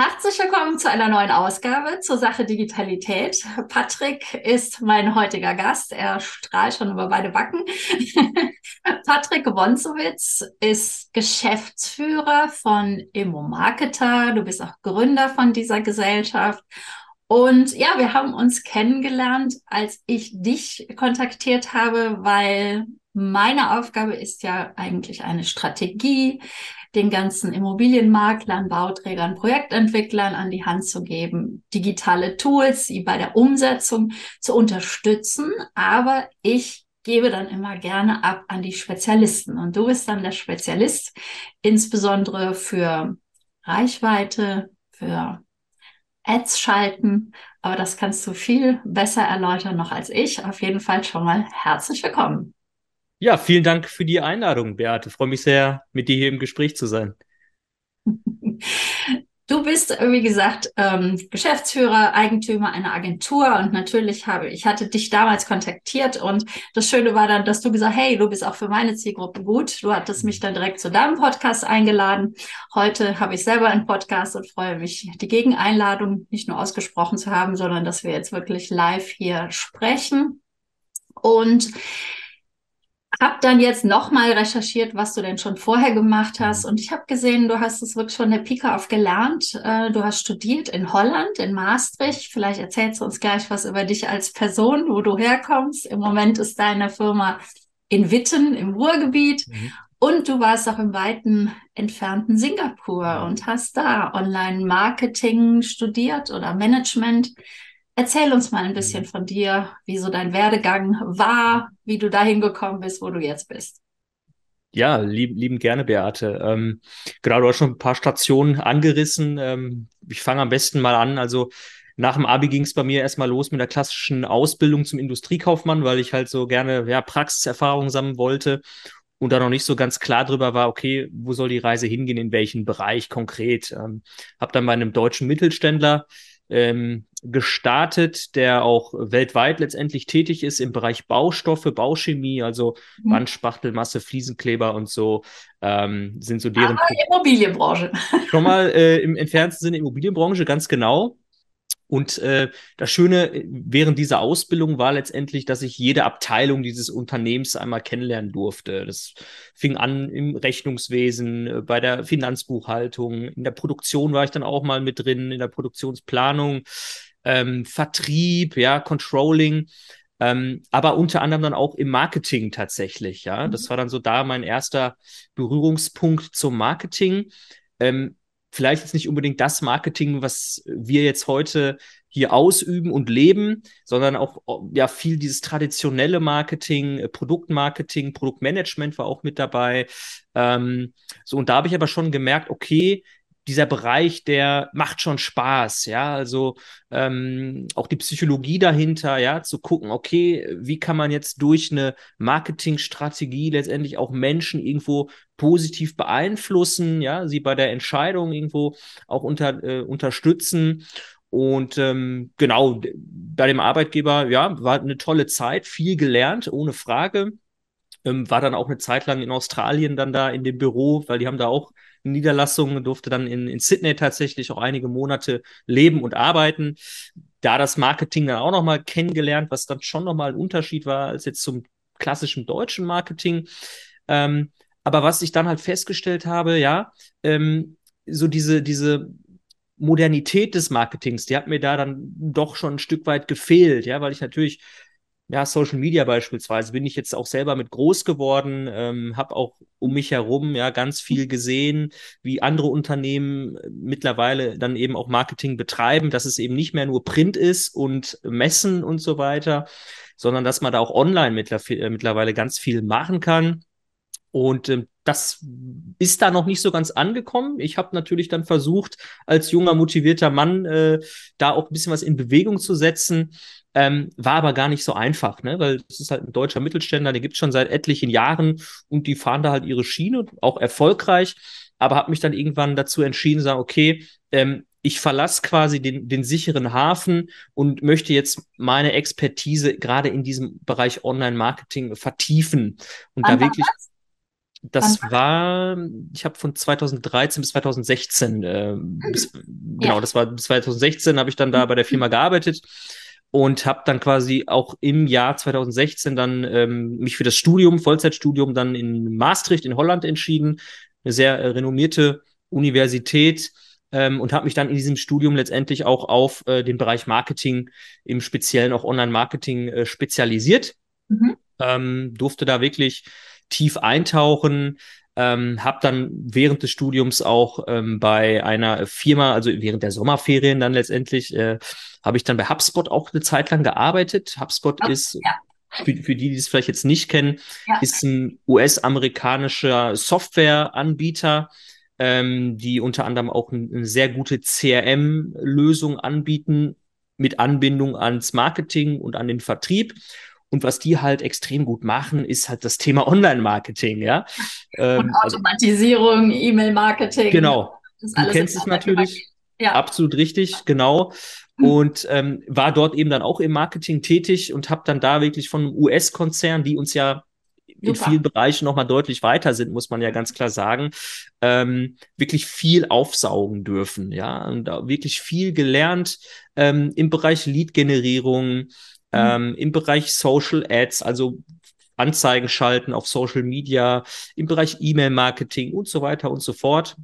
Herzlich willkommen zu einer neuen Ausgabe zur Sache Digitalität. Patrick ist mein heutiger Gast. Er strahlt schon über beide Backen. Patrick Wonzowitz ist Geschäftsführer von Immo Marketer. Du bist auch Gründer von dieser Gesellschaft. Und ja, wir haben uns kennengelernt, als ich dich kontaktiert habe, weil meine Aufgabe ist ja eigentlich eine Strategie, den ganzen Immobilienmaklern, Bauträgern, Projektentwicklern an die Hand zu geben, digitale Tools, sie bei der Umsetzung zu unterstützen. Aber ich gebe dann immer gerne ab an die Spezialisten. Und du bist dann der Spezialist, insbesondere für Reichweite, für Ads schalten. Aber das kannst du viel besser erläutern noch als ich. Auf jeden Fall schon mal herzlich willkommen. Ja, vielen Dank für die Einladung, Beate. Freue mich sehr, mit dir hier im Gespräch zu sein. Du bist, wie gesagt, ähm, Geschäftsführer, Eigentümer einer Agentur und natürlich habe ich hatte dich damals kontaktiert und das Schöne war dann, dass du gesagt, hey, du bist auch für meine Zielgruppe gut. Du hattest mich dann direkt zu deinem Podcast eingeladen. Heute habe ich selber einen Podcast und freue mich, die Gegeneinladung nicht nur ausgesprochen zu haben, sondern dass wir jetzt wirklich live hier sprechen. Und habe dann jetzt nochmal recherchiert, was du denn schon vorher gemacht hast. Und ich habe gesehen, du hast es wirklich von der Pika auf gelernt. Äh, du hast studiert in Holland, in Maastricht. Vielleicht erzählst du uns gleich was über dich als Person, wo du herkommst. Im Moment ist deine Firma in Witten im Ruhrgebiet. Mhm. Und du warst auch im weiten entfernten Singapur und hast da Online-Marketing studiert oder Management. Erzähl uns mal ein bisschen mhm. von dir, wie so dein Werdegang war, wie du dahin gekommen bist, wo du jetzt bist. Ja, lieb, lieben gerne, Beate. Ähm, genau, du hast schon ein paar Stationen angerissen. Ähm, ich fange am besten mal an. Also nach dem Abi ging es bei mir erstmal los mit der klassischen Ausbildung zum Industriekaufmann, weil ich halt so gerne ja, Praxiserfahrung sammeln wollte und da noch nicht so ganz klar drüber war, okay, wo soll die Reise hingehen, in welchen Bereich konkret. Ähm, habe dann bei einem deutschen Mittelständler ähm, gestartet, der auch weltweit letztendlich tätig ist im Bereich Baustoffe, Bauchemie, also mhm. Wandspachtelmasse, Fliesenkleber und so ähm, sind so deren. Aber Immobilienbranche. Schon mal äh, im entferntesten Sinne Immobilienbranche, ganz genau. Und äh, das Schöne während dieser Ausbildung war letztendlich, dass ich jede Abteilung dieses Unternehmens einmal kennenlernen durfte. Das fing an im Rechnungswesen, äh, bei der Finanzbuchhaltung, in der Produktion war ich dann auch mal mit drin, in der Produktionsplanung, ähm, Vertrieb, ja, Controlling. Ähm, aber unter anderem dann auch im Marketing tatsächlich, ja. Mhm. Das war dann so da mein erster Berührungspunkt zum Marketing. Ähm, vielleicht jetzt nicht unbedingt das Marketing, was wir jetzt heute hier ausüben und leben, sondern auch ja viel dieses traditionelle Marketing, äh, Produktmarketing, Produktmanagement war auch mit dabei. Ähm, so und da habe ich aber schon gemerkt, okay, dieser Bereich, der macht schon Spaß, ja, also ähm, auch die Psychologie dahinter, ja, zu gucken, okay, wie kann man jetzt durch eine Marketingstrategie letztendlich auch Menschen irgendwo positiv beeinflussen, ja, sie bei der Entscheidung irgendwo auch unter, äh, unterstützen. Und ähm, genau, bei dem Arbeitgeber, ja, war eine tolle Zeit, viel gelernt, ohne Frage. Ähm, war dann auch eine Zeit lang in Australien dann da in dem Büro, weil die haben da auch Niederlassung, durfte dann in, in Sydney tatsächlich auch einige Monate leben und arbeiten. Da das Marketing dann auch nochmal kennengelernt, was dann schon nochmal ein Unterschied war als jetzt zum klassischen deutschen Marketing. Ähm, aber was ich dann halt festgestellt habe, ja, ähm, so diese, diese Modernität des Marketings, die hat mir da dann doch schon ein Stück weit gefehlt, ja, weil ich natürlich ja, Social Media beispielsweise bin ich jetzt auch selber mit groß geworden, ähm, habe auch um mich herum ja ganz viel gesehen, wie andere Unternehmen äh, mittlerweile dann eben auch Marketing betreiben, dass es eben nicht mehr nur Print ist und Messen und so weiter, sondern dass man da auch online äh, mittlerweile ganz viel machen kann. Und ähm, das ist da noch nicht so ganz angekommen. Ich habe natürlich dann versucht, als junger, motivierter Mann äh, da auch ein bisschen was in Bewegung zu setzen. Ähm, war aber gar nicht so einfach, ne? weil es ist halt ein deutscher Mittelständler, den gibt es schon seit etlichen Jahren und die fahren da halt ihre Schiene, auch erfolgreich. Aber habe mich dann irgendwann dazu entschieden, sagen, okay, ähm, ich verlasse quasi den, den sicheren Hafen und möchte jetzt meine Expertise gerade in diesem Bereich Online-Marketing vertiefen und Anfang da wirklich. Was? Das war, ich habe von 2013 bis 2016 äh, bis, genau, ja. das war 2016, habe ich dann da bei der Firma gearbeitet und habe dann quasi auch im Jahr 2016 dann ähm, mich für das Studium, Vollzeitstudium dann in Maastricht in Holland entschieden, eine sehr äh, renommierte Universität ähm, und habe mich dann in diesem Studium letztendlich auch auf äh, den Bereich Marketing, im Speziellen auch Online-Marketing äh, spezialisiert. Mhm. Ähm, durfte da wirklich tief eintauchen, ähm, habe dann während des Studiums auch ähm, bei einer Firma, also während der Sommerferien dann letztendlich, äh, habe ich dann bei HubSpot auch eine Zeit lang gearbeitet. HubSpot oh, ist, ja. für, für die, die es vielleicht jetzt nicht kennen, ja. ist ein US-amerikanischer Softwareanbieter, ähm, die unter anderem auch ein, eine sehr gute CRM-Lösung anbieten mit Anbindung ans Marketing und an den Vertrieb. Und was die halt extrem gut machen, ist halt das Thema Online-Marketing, ja. Ähm, und also Automatisierung, also, E-Mail-Marketing. Genau. Du kennst es natürlich. Ja. Absolut richtig, genau. Hm. Und ähm, war dort eben dann auch im Marketing tätig und habe dann da wirklich von einem US-Konzern, die uns ja in vielen Bereichen nochmal deutlich weiter sind, muss man ja ganz klar sagen, ähm, wirklich viel aufsaugen dürfen, ja, und wirklich viel gelernt ähm, im Bereich Lead-Generierung, Mhm. ähm, im Bereich Social Ads, also Anzeigen schalten auf Social Media, im Bereich E-Mail-Marketing und so weiter und so fort.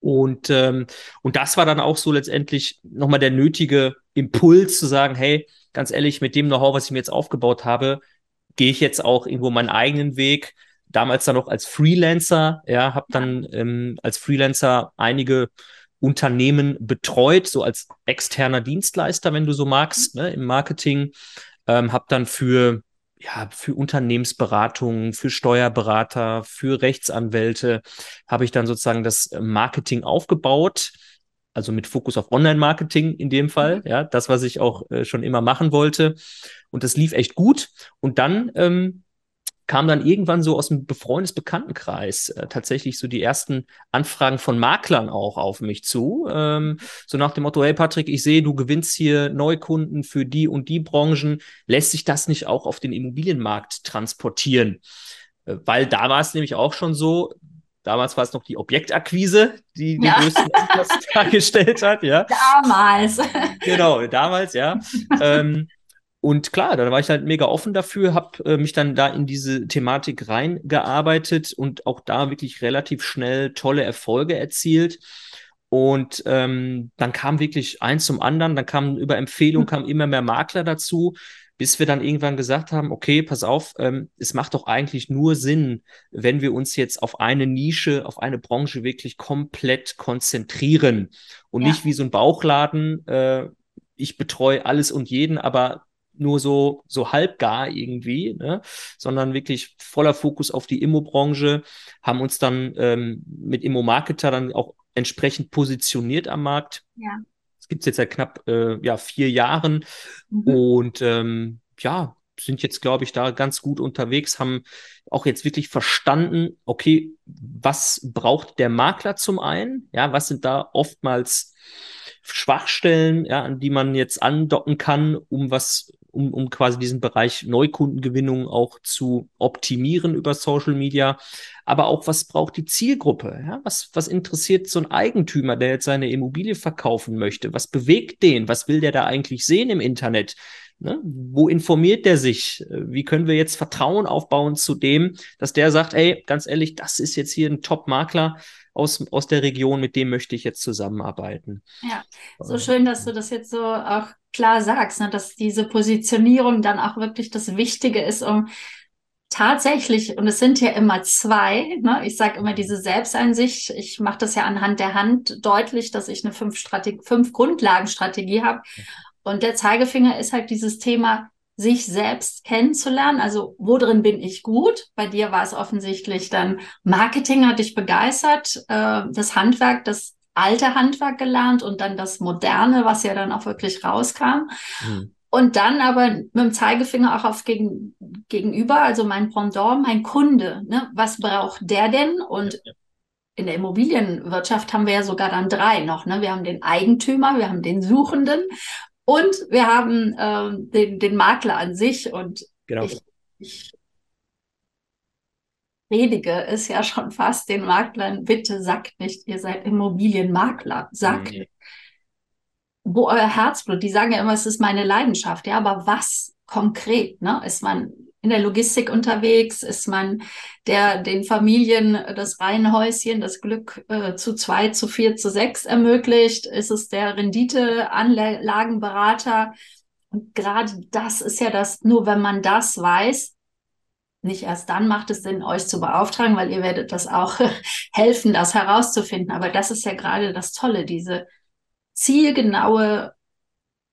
Und, ähm, und das war dann auch so letztendlich nochmal der nötige Impuls zu sagen, hey, ganz ehrlich, mit dem Know-how, was ich mir jetzt aufgebaut habe, gehe ich jetzt auch irgendwo meinen eigenen Weg. Damals dann noch als Freelancer, ja, habe dann ähm, als Freelancer einige Unternehmen betreut, so als externer Dienstleister, wenn du so magst, ne, im Marketing. Ähm, habe dann für ja, für Unternehmensberatungen, für Steuerberater, für Rechtsanwälte habe ich dann sozusagen das Marketing aufgebaut. Also mit Fokus auf Online-Marketing in dem Fall, mhm. ja, das, was ich auch äh, schon immer machen wollte. Und das lief echt gut. Und dann ähm, kam dann irgendwann so aus dem befreundes Bekanntenkreis äh, tatsächlich so die ersten Anfragen von Maklern auch auf mich zu. Ähm, so nach dem Motto, hey Patrick, ich sehe, du gewinnst hier Neukunden für die und die Branchen. Lässt sich das nicht auch auf den Immobilienmarkt transportieren? Äh, weil da war es nämlich auch schon so, Damals war es noch die Objektakquise, die die ja. größten Umsatz dargestellt hat, ja. Damals. Genau, damals, ja. ähm, und klar, da war ich halt mega offen dafür, habe äh, mich dann da in diese Thematik reingearbeitet und auch da wirklich relativ schnell tolle Erfolge erzielt. Und ähm, dann kam wirklich eins zum anderen, dann kam über Empfehlung, hm. kam immer mehr Makler dazu, bis wir dann irgendwann gesagt haben, okay, pass auf, ähm, es macht doch eigentlich nur Sinn, wenn wir uns jetzt auf eine Nische, auf eine Branche wirklich komplett konzentrieren und ja. nicht wie so ein Bauchladen, äh, ich betreue alles und jeden, aber nur so, so halbgar irgendwie, ne? sondern wirklich voller Fokus auf die Immo-Branche, haben uns dann ähm, mit Immo-Marketer dann auch entsprechend positioniert am Markt. Ja. Das gibt es jetzt seit knapp äh, ja, vier Jahren mhm. und ähm, ja, sind jetzt, glaube ich, da ganz gut unterwegs, haben auch jetzt wirklich verstanden, okay, was braucht der Makler zum einen? Ja, was sind da oftmals Schwachstellen, ja, an die man jetzt andocken kann, um was um, um quasi diesen Bereich Neukundengewinnung auch zu optimieren über Social Media. Aber auch, was braucht die Zielgruppe? Ja? Was, was interessiert so ein Eigentümer, der jetzt seine Immobilie verkaufen möchte? Was bewegt den? Was will der da eigentlich sehen im Internet? Ne? Wo informiert der sich? Wie können wir jetzt Vertrauen aufbauen zu dem, dass der sagt, ey, ganz ehrlich, das ist jetzt hier ein Top-Makler aus, aus der Region, mit dem möchte ich jetzt zusammenarbeiten. Ja, so schön, dass du das jetzt so auch klar sagst, ne, dass diese Positionierung dann auch wirklich das Wichtige ist, um tatsächlich, und es sind ja immer zwei, ne, ich sage immer diese Selbsteinsicht, ich mache das ja anhand der Hand deutlich, dass ich eine fünf, Strategie, fünf Grundlagenstrategie habe. Und der Zeigefinger ist halt dieses Thema, sich selbst kennenzulernen. Also wo drin bin ich gut? Bei dir war es offensichtlich dann Marketing hat dich begeistert, äh, das Handwerk, das alte Handwerk gelernt und dann das moderne, was ja dann auch wirklich rauskam. Mhm. Und dann aber mit dem Zeigefinger auch auf gegen, gegenüber, also mein Pendant, mein Kunde. Ne? Was braucht der denn? Und in der Immobilienwirtschaft haben wir ja sogar dann drei noch. Ne? Wir haben den Eigentümer, wir haben den Suchenden und wir haben ähm, den, den Makler an sich. Und genau. ich, ich predige es ja schon fast den Maklern, bitte sagt nicht, ihr seid Immobilienmakler. Sagt, mhm. wo euer Herzblut, die sagen ja immer, es ist meine Leidenschaft, ja, aber was konkret, ne? Ist man in der Logistik unterwegs? Ist man der den Familien das Reihenhäuschen, das Glück äh, zu zwei, zu vier, zu sechs ermöglicht? Ist es der Renditeanlagenberater? Und gerade das ist ja das, nur wenn man das weiß, nicht erst dann macht es Sinn, euch zu beauftragen, weil ihr werdet das auch helfen, das herauszufinden. Aber das ist ja gerade das Tolle, diese zielgenaue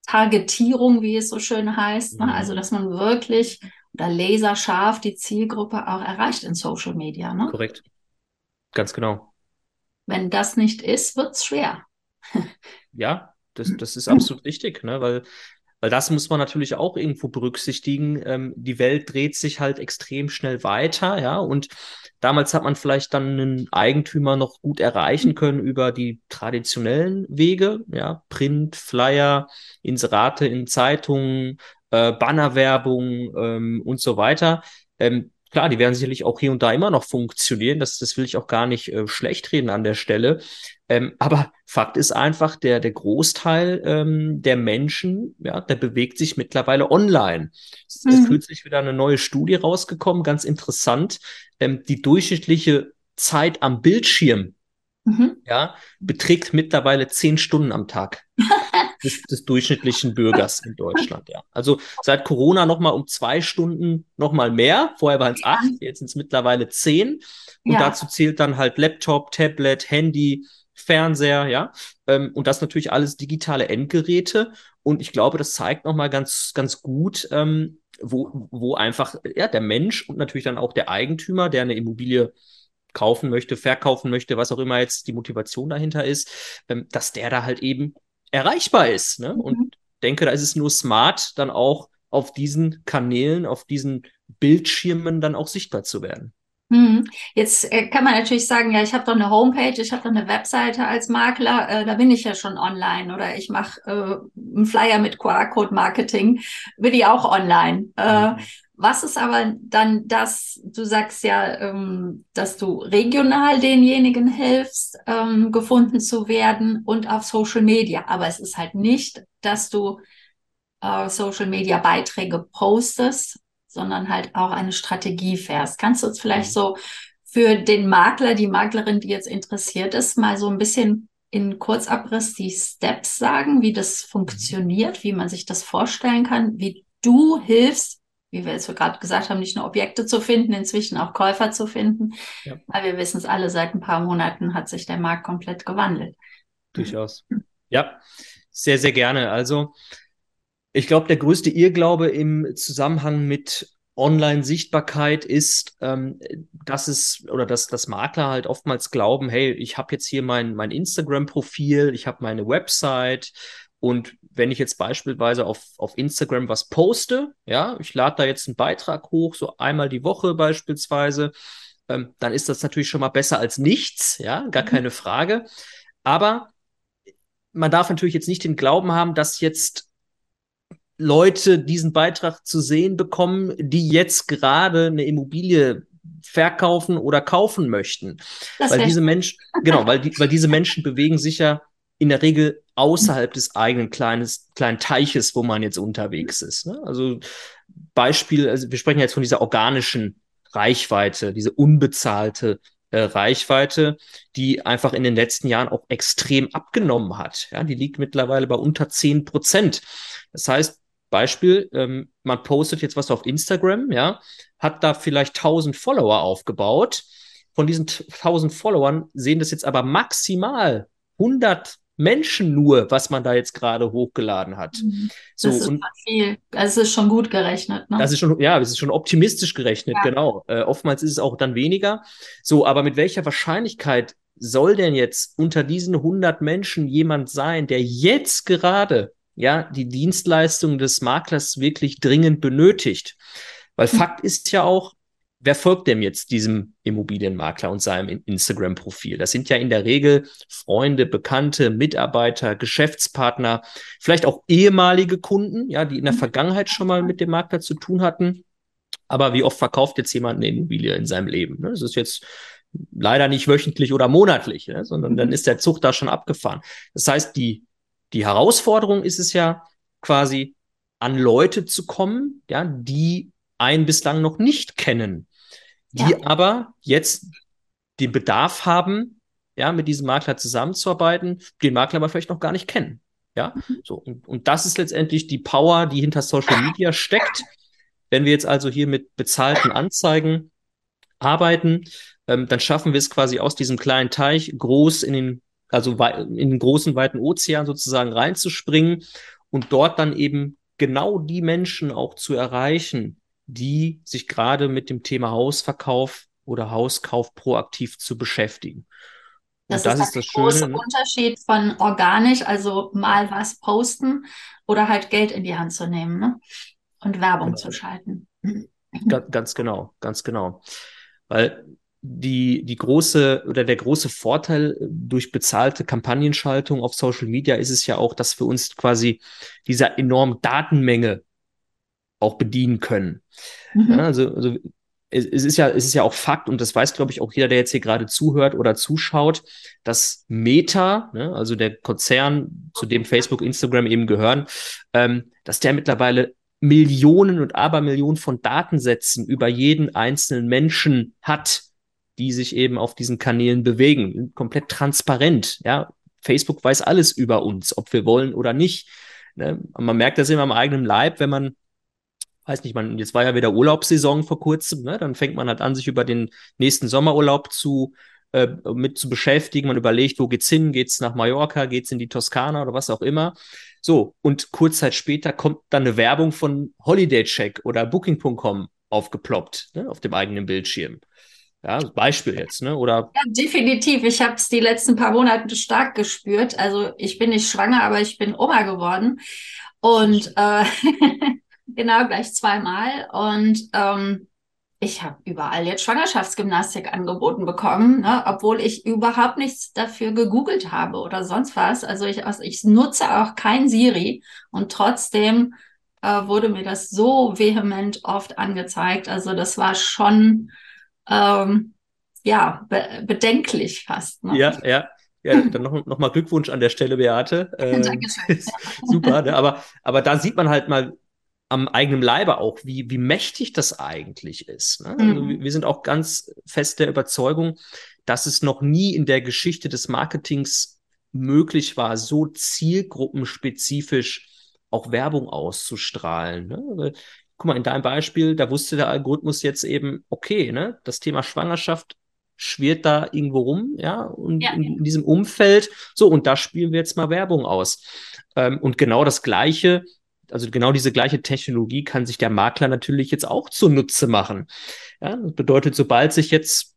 Targetierung, wie es so schön heißt. Ne? Mhm. Also, dass man wirklich oder laserscharf die Zielgruppe auch erreicht in Social Media. Ne? Korrekt. Ganz genau. Wenn das nicht ist, wird es schwer. ja, das, das ist absolut richtig, ne? weil weil das muss man natürlich auch irgendwo berücksichtigen. Ähm, die Welt dreht sich halt extrem schnell weiter, ja. Und damals hat man vielleicht dann einen Eigentümer noch gut erreichen können über die traditionellen Wege, ja, Print, Flyer, Inserate in Zeitungen, äh, Bannerwerbung ähm, und so weiter. Ähm, klar, die werden sicherlich auch hier und da immer noch funktionieren. Das, das will ich auch gar nicht äh, schlecht reden an der Stelle. Ähm, aber Fakt ist einfach, der, der Großteil ähm, der Menschen, ja, der bewegt sich mittlerweile online. Es mhm. ist kürzlich wieder eine neue Studie rausgekommen, ganz interessant. Ähm, die durchschnittliche Zeit am Bildschirm, mhm. ja, beträgt mittlerweile zehn Stunden am Tag. des, des durchschnittlichen Bürgers in Deutschland, ja. Also seit Corona nochmal um zwei Stunden nochmal mehr. Vorher waren es acht, jetzt sind es mittlerweile zehn. Und ja. dazu zählt dann halt Laptop, Tablet, Handy, Fernseher, ja. Ähm, und das natürlich alles digitale Endgeräte. Und ich glaube, das zeigt nochmal ganz, ganz gut, ähm, wo, wo einfach ja, der Mensch und natürlich dann auch der Eigentümer, der eine Immobilie kaufen möchte, verkaufen möchte, was auch immer jetzt die Motivation dahinter ist, ähm, dass der da halt eben erreichbar ist. Ne? Mhm. Und denke, da ist es nur smart, dann auch auf diesen Kanälen, auf diesen Bildschirmen dann auch sichtbar zu werden. Mhm. Jetzt äh, kann man natürlich sagen, ja, ich habe doch eine Homepage, ich habe doch eine Webseite als Makler, äh, da bin ich ja schon online oder ich mache äh, einen Flyer mit QR-Code-Marketing, bin ich auch online. Äh, mhm. Was ist aber dann das, du sagst ja, ähm, dass du regional denjenigen hilfst, ähm, gefunden zu werden und auf Social Media. Aber es ist halt nicht, dass du äh, Social Media Beiträge postest, sondern halt auch eine Strategie fährst. Kannst du uns vielleicht mhm. so für den Makler, die Maklerin, die jetzt interessiert ist, mal so ein bisschen in Kurzabriss die Steps sagen, wie das funktioniert, wie man sich das vorstellen kann, wie du hilfst, wie wir jetzt gerade gesagt haben, nicht nur Objekte zu finden, inzwischen auch Käufer zu finden. Ja. Weil wir wissen es alle, seit ein paar Monaten hat sich der Markt komplett gewandelt. Durchaus. Ja, sehr, sehr gerne. Also ich glaube, der größte Irrglaube im Zusammenhang mit Online-Sichtbarkeit ist, ähm, dass es oder dass das Makler halt oftmals glauben, hey, ich habe jetzt hier mein, mein Instagram-Profil, ich habe meine Website, und wenn ich jetzt beispielsweise auf, auf Instagram was poste, ja, ich lade da jetzt einen Beitrag hoch, so einmal die Woche beispielsweise, ähm, dann ist das natürlich schon mal besser als nichts, ja, gar mhm. keine Frage. Aber man darf natürlich jetzt nicht den Glauben haben, dass jetzt Leute diesen Beitrag zu sehen bekommen, die jetzt gerade eine Immobilie verkaufen oder kaufen möchten. Das weil diese Menschen, genau, weil, die, weil diese Menschen bewegen sich ja in der Regel außerhalb des eigenen kleines, kleinen Teiches, wo man jetzt unterwegs ist. Ne? Also Beispiel, also wir sprechen jetzt von dieser organischen Reichweite, diese unbezahlte äh, Reichweite, die einfach in den letzten Jahren auch extrem abgenommen hat. Ja, die liegt mittlerweile bei unter zehn Prozent. Das heißt, Beispiel, ähm, man postet jetzt was auf Instagram, ja, hat da vielleicht 1000 Follower aufgebaut. Von diesen 1000 Followern sehen das jetzt aber maximal 100 Menschen nur, was man da jetzt gerade hochgeladen hat. Mhm. So, das ist und, viel. Das ist schon gut gerechnet. Ne? Das ist schon, ja, das ist schon optimistisch gerechnet, ja. genau. Äh, oftmals ist es auch dann weniger. So, aber mit welcher Wahrscheinlichkeit soll denn jetzt unter diesen 100 Menschen jemand sein, der jetzt gerade ja die Dienstleistung des Maklers wirklich dringend benötigt? Weil hm. Fakt ist ja auch, wer folgt denn jetzt diesem Immobilienmakler und seinem Instagram-Profil? Das sind ja in der Regel Freunde, Bekannte, Mitarbeiter, Geschäftspartner, vielleicht auch ehemalige Kunden, ja, die in der mhm. Vergangenheit schon mal mit dem Makler zu tun hatten. Aber wie oft verkauft jetzt jemand eine Immobilie in seinem Leben? Ne? Das ist jetzt leider nicht wöchentlich oder monatlich, ne? sondern dann mhm. ist der Zug da schon abgefahren. Das heißt, die Die Herausforderung ist es ja quasi, an Leute zu kommen, ja, die einen bislang noch nicht kennen, die ja. aber jetzt den Bedarf haben, ja, mit diesem Makler zusammenzuarbeiten, den Makler aber vielleicht noch gar nicht kennen. Ja, mhm. so. Und, und das ist letztendlich die Power, die hinter Social Media steckt. Wenn wir jetzt also hier mit bezahlten Anzeigen arbeiten, ähm, dann schaffen wir es quasi aus diesem kleinen Teich groß in den, also in den großen, weiten Ozean sozusagen reinzuspringen und dort dann eben genau die Menschen auch zu erreichen, die sich gerade mit dem Thema Hausverkauf oder Hauskauf proaktiv zu beschäftigen. Das, das, ist, ist das der große ne? Unterschied von organisch, also mal was posten oder halt Geld in die Hand zu nehmen ne? und Werbung genau. zu schalten. Ganz, ganz genau, ganz genau. Weil die, die große oder der große Vorteil durch bezahlte Kampagnenschaltung auf Social Media ist es ja auch, dass wir uns quasi dieser enormen Datenmenge auch bedienen können. Mhm. Ja, also, also es, es, ist ja, es ist ja auch Fakt, und das weiß, glaube ich, auch jeder, der jetzt hier gerade zuhört oder zuschaut, dass Meta, ne, also der Konzern, zu dem Facebook, Instagram eben gehören, ähm, dass der mittlerweile Millionen und Abermillionen von Datensätzen über jeden einzelnen Menschen hat, die sich eben auf diesen Kanälen bewegen. Komplett transparent, ja. Facebook weiß alles über uns, ob wir wollen oder nicht. Ne? Man merkt das immer am eigenen Leib, wenn man weiß nicht, man, jetzt war ja wieder Urlaubssaison vor kurzem, ne? dann fängt man halt an, sich über den nächsten Sommerurlaub zu äh, mit zu beschäftigen. Man überlegt, wo geht's hin? Geht's nach Mallorca? Geht's in die Toskana oder was auch immer? So, und kurz Zeit später kommt dann eine Werbung von Holiday Check oder Booking.com aufgeploppt, ne? auf dem eigenen Bildschirm. Ja, Beispiel jetzt, ne? Oder? Ja, definitiv. Ich habe es die letzten paar Monate stark gespürt. Also ich bin nicht schwanger, aber ich bin Oma geworden. Und äh, genau, gleich zweimal. Und ähm, ich habe überall jetzt Schwangerschaftsgymnastik angeboten bekommen, ne, obwohl ich überhaupt nichts dafür gegoogelt habe oder sonst was. Also ich, also ich nutze auch kein Siri und trotzdem äh, wurde mir das so vehement oft angezeigt. Also das war schon ähm, ja be bedenklich fast. Ne? Ja, ja. Ja, dann noch, noch mal Glückwunsch an der Stelle, Beate. Ähm, Dankeschön. super, ne? aber, aber da sieht man halt mal, am eigenen Leibe auch, wie, wie mächtig das eigentlich ist. Ne? Also mhm. wir sind auch ganz fest der Überzeugung, dass es noch nie in der Geschichte des Marketings möglich war, so zielgruppenspezifisch auch Werbung auszustrahlen. Ne? Guck mal, in deinem Beispiel, da wusste der Algorithmus jetzt eben, okay, ne, das Thema Schwangerschaft schwirrt da irgendwo rum, ja, und ja. In, in, diesem Umfeld, so, und da spielen wir jetzt mal Werbung aus. Ähm, und genau das Gleiche also genau diese gleiche Technologie kann sich der Makler natürlich jetzt auch zunutze machen. Ja, das bedeutet, sobald sich jetzt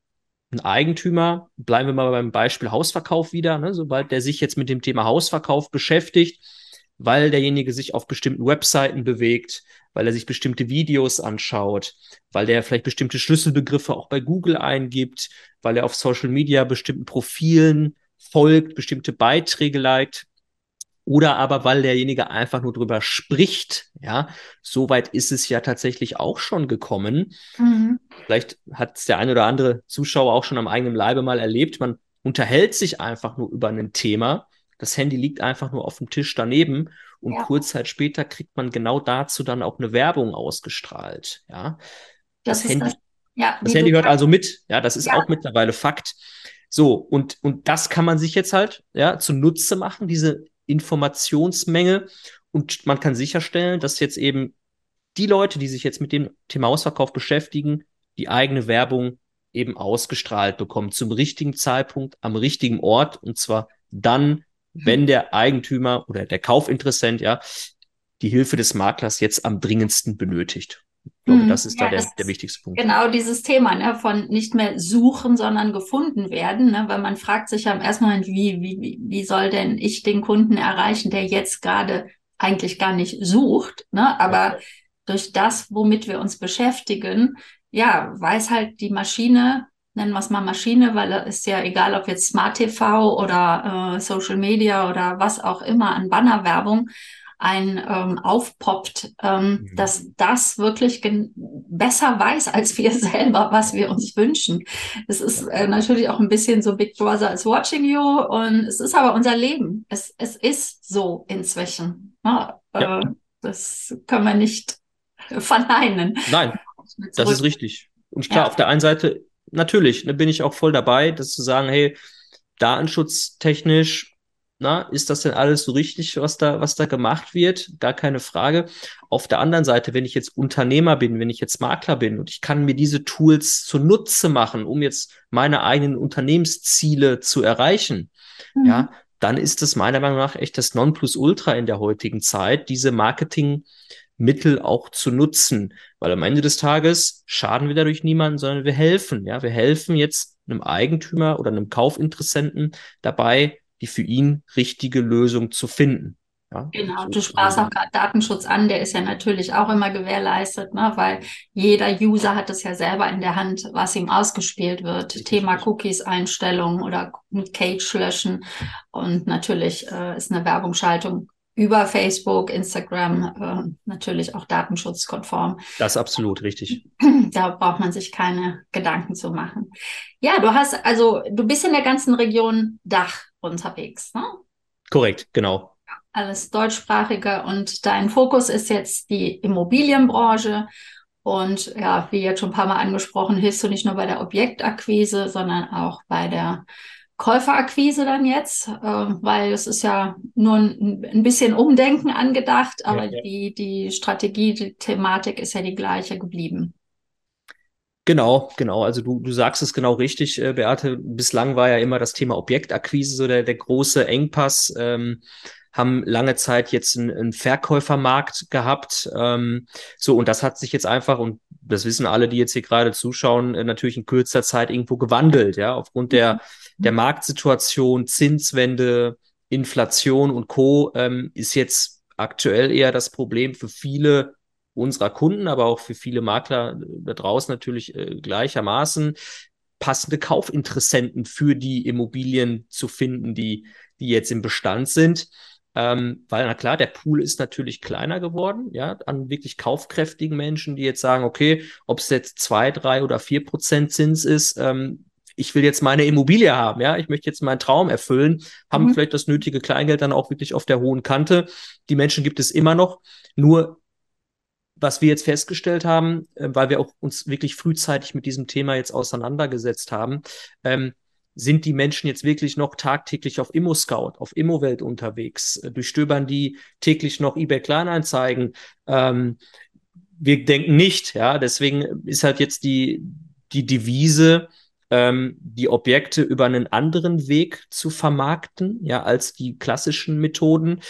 ein Eigentümer, bleiben wir mal beim Beispiel Hausverkauf wieder, ne, sobald der sich jetzt mit dem Thema Hausverkauf beschäftigt, weil derjenige sich auf bestimmten Webseiten bewegt, weil er sich bestimmte Videos anschaut, weil der vielleicht bestimmte Schlüsselbegriffe auch bei Google eingibt, weil er auf Social Media bestimmten Profilen folgt, bestimmte Beiträge liked, oder aber weil derjenige einfach nur drüber spricht. Ja, soweit ist es ja tatsächlich auch schon gekommen. Mhm. Vielleicht hat es der ein oder andere Zuschauer auch schon am eigenen Leibe mal erlebt. Man unterhält sich einfach nur über ein Thema. Das Handy liegt einfach nur auf dem Tisch daneben und ja. kurz Zeit später kriegt man genau dazu dann auch eine Werbung ausgestrahlt. Ja, das, das Handy, das, ja, das Handy hört also mit. Ja, das ist ja. auch mittlerweile Fakt. So, und, und das kann man sich jetzt halt, ja, zunutze machen, diese Informationsmenge. Und man kann sicherstellen, dass jetzt eben die Leute, die sich jetzt mit dem Thema Ausverkauf beschäftigen, die eigene Werbung eben ausgestrahlt bekommen. Zum richtigen Zeitpunkt am richtigen Ort. Und zwar dann, wenn der Eigentümer oder der Kaufinteressent ja die Hilfe des Maklers jetzt am dringendsten benötigt. Ich glaube, das ist ja, da der, der wichtigste Punkt. Genau dieses Thema ne, von nicht mehr suchen, sondern gefunden werden. Ne, weil man fragt sich ja im ersten Moment, wie, wie, wie soll denn ich den Kunden erreichen, der jetzt gerade eigentlich gar nicht sucht. Ne? Aber ja. durch das, womit wir uns beschäftigen, ja, weiß halt die Maschine, nennen wir es mal Maschine, weil es ist ja egal, ob jetzt Smart TV oder äh, Social Media oder was auch immer an Bannerwerbung, ein ähm, aufpoppt, ähm, mhm. dass das wirklich besser weiß als wir selber, was wir uns wünschen. Es ist äh, natürlich auch ein bisschen so Big Brother is watching you und es ist aber unser Leben. Es, es ist so inzwischen. Ja, ja. Äh, das können wir nicht verneinen. Nein, das ist richtig. Und klar, ja. auf der einen Seite, natürlich, da bin ich auch voll dabei, das zu sagen, hey, datenschutztechnisch, na, ist das denn alles so richtig, was da, was da gemacht wird? Gar keine Frage. Auf der anderen Seite, wenn ich jetzt Unternehmer bin, wenn ich jetzt Makler bin und ich kann mir diese Tools zunutze machen, um jetzt meine eigenen Unternehmensziele zu erreichen, mhm. ja, dann ist es meiner Meinung nach echt das Nonplusultra in der heutigen Zeit, diese Marketingmittel auch zu nutzen. Weil am Ende des Tages schaden wir dadurch niemanden, sondern wir helfen. Ja, wir helfen jetzt einem Eigentümer oder einem Kaufinteressenten dabei, die für ihn richtige Lösung zu finden. Ja, genau, du sprachst auch gerade Datenschutz an, der ist ja natürlich auch immer gewährleistet, ne? weil jeder User hat es ja selber in der Hand, was ihm ausgespielt wird. Richtig. Thema Cookies, Einstellungen oder Cage löschen. Und natürlich äh, ist eine Werbungsschaltung über Facebook, Instagram äh, natürlich auch datenschutzkonform. Das ist absolut richtig. Da braucht man sich keine Gedanken zu machen. Ja, du hast also, du bist in der ganzen Region Dach unterwegs, ne? Korrekt, genau alles deutschsprachige und dein Fokus ist jetzt die Immobilienbranche. Und ja, wie jetzt schon ein paar Mal angesprochen, hilfst du nicht nur bei der Objektakquise, sondern auch bei der Käuferakquise dann jetzt, äh, weil es ist ja nur ein, ein bisschen Umdenken angedacht, aber ja, ja. die, die Strategie, die Thematik ist ja die gleiche geblieben. Genau, genau. Also du, du sagst es genau richtig, äh, Beate. Bislang war ja immer das Thema Objektakquise so der, der große Engpass. Ähm, haben lange Zeit jetzt einen, einen Verkäufermarkt gehabt. Ähm, so, und das hat sich jetzt einfach, und das wissen alle, die jetzt hier gerade zuschauen, äh, natürlich in kürzer Zeit irgendwo gewandelt, ja, aufgrund der, mhm. der Marktsituation, Zinswende, Inflation und Co. Ähm, ist jetzt aktuell eher das Problem für viele unserer Kunden, aber auch für viele Makler da draußen natürlich äh, gleichermaßen passende Kaufinteressenten für die Immobilien zu finden, die, die jetzt im Bestand sind. Ähm, weil, na klar, der Pool ist natürlich kleiner geworden, ja, an wirklich kaufkräftigen Menschen, die jetzt sagen, okay, ob es jetzt zwei, drei oder vier Prozent Zins ist, ähm, ich will jetzt meine Immobilie haben, ja, ich möchte jetzt meinen Traum erfüllen, haben mhm. vielleicht das nötige Kleingeld dann auch wirklich auf der hohen Kante. Die Menschen gibt es immer noch, nur was wir jetzt festgestellt haben, äh, weil wir auch uns wirklich frühzeitig mit diesem Thema jetzt auseinandergesetzt haben, ähm, sind die Menschen jetzt wirklich noch tagtäglich auf Immo-Scout, auf Immowelt unterwegs? Äh, durchstöbern die täglich noch eBay Kleinanzeigen? Ähm, wir denken nicht, ja. Deswegen ist halt jetzt die, die Devise, ähm, die Objekte über einen anderen Weg zu vermarkten, ja, als die klassischen Methoden.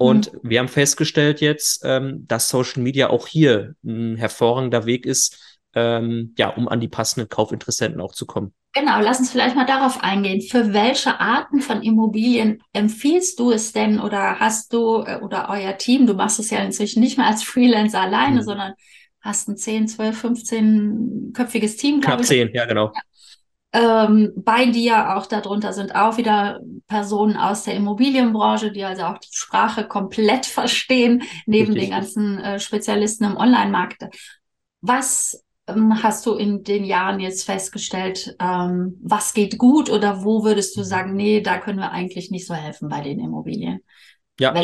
Und mhm. wir haben festgestellt jetzt, ähm, dass Social Media auch hier ein hervorragender Weg ist, ähm, ja, um an die passenden Kaufinteressenten auch zu kommen. Genau, lass uns vielleicht mal darauf eingehen. Für welche Arten von Immobilien empfiehlst du es denn oder hast du äh, oder euer Team, du machst es ja inzwischen nicht mehr als Freelancer alleine, mhm. sondern hast ein 10, 12, 15 köpfiges Team, glaube ich. 10, ja, genau. Ja. Ähm, bei dir auch darunter sind auch wieder Personen aus der Immobilienbranche, die also auch die Sprache komplett verstehen, neben Richtig. den ganzen äh, Spezialisten im Online-Markt. Was ähm, hast du in den Jahren jetzt festgestellt, ähm, was geht gut oder wo würdest du sagen, nee, da können wir eigentlich nicht so helfen bei den Immobilien? Ja.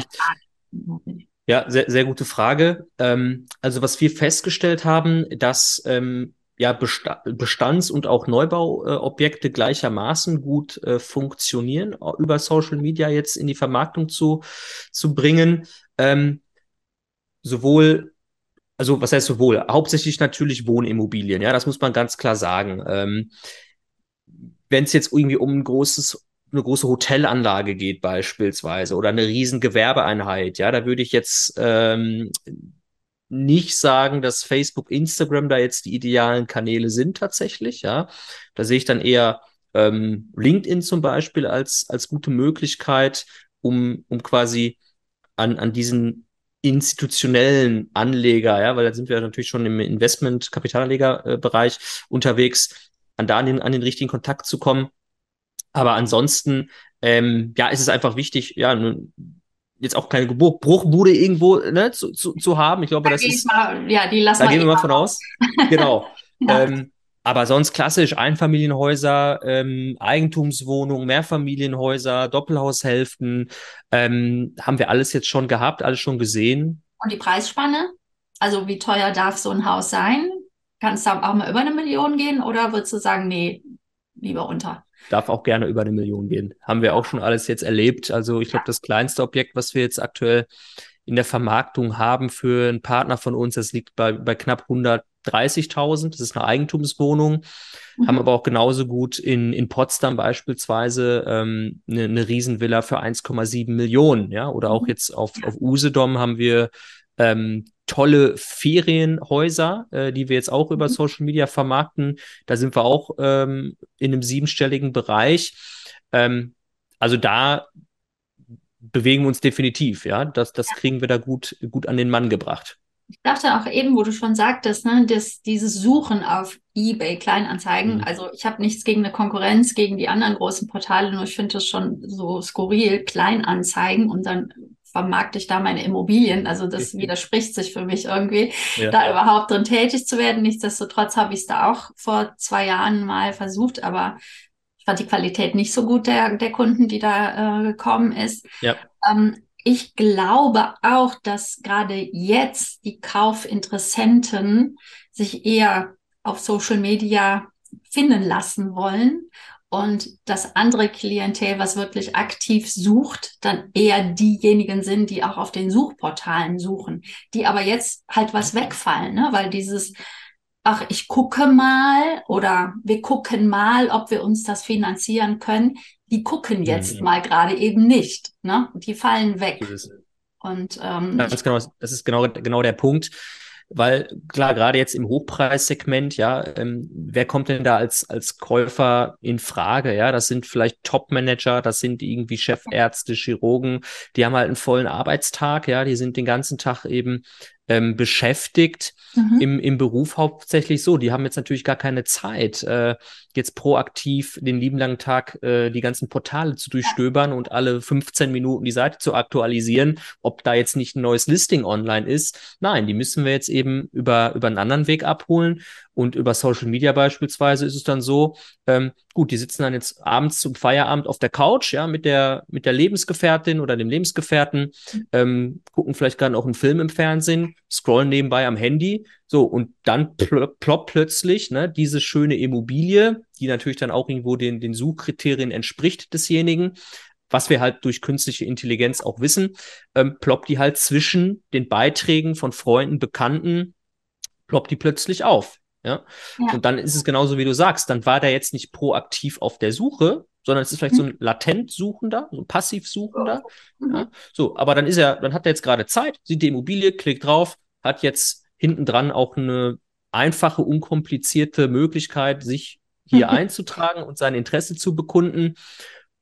Ja, sehr, sehr gute Frage. Ähm, also was wir festgestellt haben, dass ähm, ja Bestands- und auch Neubauobjekte gleichermaßen gut äh, funktionieren, über Social Media jetzt in die Vermarktung zu, zu bringen. Ähm, sowohl also was heißt sowohl? Hauptsächlich natürlich Wohnimmobilien, ja, das muss man ganz klar sagen. Ähm, Wenn es jetzt irgendwie um ein großes, eine große Hotelanlage geht beispielsweise oder eine riesen Gewerbeeinheit, ja, da würde ich jetzt ähm, nicht sagen, dass Facebook, Instagram da jetzt die idealen Kanäle sind tatsächlich, ja. Da sehe ich dann eher ähm, LinkedIn zum Beispiel als, als gute Möglichkeit, um, um quasi an, an diesen institutionellen Anleger, ja, weil da sind wir natürlich schon im Investment, Kapitalanlegerbereich unterwegs, an da an den, an den richtigen Kontakt zu kommen. Aber ansonsten, ähm, ja, ist es einfach wichtig, ja, jetzt auch keine Bruchbude irgendwo ne, zu, zu, zu haben. Ich glaube, da das ist. Mal, ja, die lassen da gehen wir mal von aus. Genau. ja. ähm, aber sonst klassisch Einfamilienhäuser, ähm, Eigentumswohnungen, Mehrfamilienhäuser, Doppelhaushälften, ähm, haben wir alles jetzt schon gehabt, alles schon gesehen. Und die Preisspanne? Also wie teuer darf so ein Haus sein? Kann es da auch mal über eine Million gehen oder würdest du sagen, nee, lieber unter? Darf auch gerne über eine Million gehen. Haben wir auch schon alles jetzt erlebt. Also ich glaube, das kleinste Objekt, was wir jetzt aktuell in der Vermarktung haben für einen Partner von uns, das liegt bei, bei knapp 130.000. Das ist eine Eigentumswohnung. Mhm. Haben aber auch genauso gut in, in Potsdam beispielsweise ähm, eine, eine Riesenvilla für 1,7 Millionen. Ja, oder auch mhm. jetzt auf, auf Usedom haben wir ähm, tolle Ferienhäuser, äh, die wir jetzt auch über mhm. Social Media vermarkten. Da sind wir auch ähm, in einem siebenstelligen Bereich. Ähm, also da bewegen wir uns definitiv, ja. Das, das kriegen wir da gut, gut an den Mann gebracht. Ich dachte auch eben, wo du schon sagtest, ne, dass dieses Suchen auf eBay Kleinanzeigen, mhm. also ich habe nichts gegen eine Konkurrenz, gegen die anderen großen Portale, nur ich finde das schon so skurril, Kleinanzeigen und dann vermarkte ich da meine Immobilien. Also das mhm. widerspricht sich für mich irgendwie, ja. da überhaupt drin tätig zu werden. Nichtsdestotrotz habe ich es da auch vor zwei Jahren mal versucht, aber ich fand die Qualität nicht so gut der, der Kunden, die da äh, gekommen ist. Ja. Ähm, ich glaube auch, dass gerade jetzt die Kaufinteressenten sich eher auf Social Media finden lassen wollen und das andere Klientel, was wirklich aktiv sucht, dann eher diejenigen sind, die auch auf den Suchportalen suchen, die aber jetzt halt was wegfallen, ne? weil dieses, ach, ich gucke mal oder wir gucken mal, ob wir uns das finanzieren können, die gucken jetzt mhm. mal gerade eben nicht, ne? die fallen weg. Und ähm, ja, ganz genau, das ist genau, genau der Punkt weil klar, gerade jetzt im Hochpreissegment, ja, ähm, wer kommt denn da als, als Käufer in Frage? Ja, das sind vielleicht Top-Manager, das sind irgendwie Chefärzte, Chirurgen, die haben halt einen vollen Arbeitstag, ja, die sind den ganzen Tag eben ähm, beschäftigt mhm. im, im Beruf hauptsächlich so. Die haben jetzt natürlich gar keine Zeit, äh, jetzt proaktiv den lieben langen Tag äh, die ganzen Portale zu durchstöbern und alle 15 Minuten die Seite zu aktualisieren, ob da jetzt nicht ein neues Listing online ist. Nein, die müssen wir jetzt eben über, über einen anderen Weg abholen. Und über Social Media beispielsweise ist es dann so, ähm, gut, die sitzen dann jetzt abends zum Feierabend auf der Couch, ja, mit der, mit der Lebensgefährtin oder dem Lebensgefährten, ähm, gucken vielleicht gerade auch einen Film im Fernsehen, scrollen nebenbei am Handy, so, und dann pl ploppt plötzlich, ne, diese schöne Immobilie, die natürlich dann auch irgendwo den, den Suchkriterien entspricht desjenigen, was wir halt durch künstliche Intelligenz auch wissen, ähm, ploppt die halt zwischen den Beiträgen von Freunden, Bekannten, ploppt die plötzlich auf. Ja? ja? Und dann ist es genauso, wie du sagst, dann war der jetzt nicht proaktiv auf der Suche, sondern es ist vielleicht mhm. so ein latent Suchender, so ein passiv Suchender. Mhm. Ja? So, aber dann ist er, dann hat er jetzt gerade Zeit, sieht die Immobilie, klickt drauf, hat jetzt hinten dran auch eine einfache, unkomplizierte Möglichkeit, sich hier einzutragen und sein Interesse zu bekunden.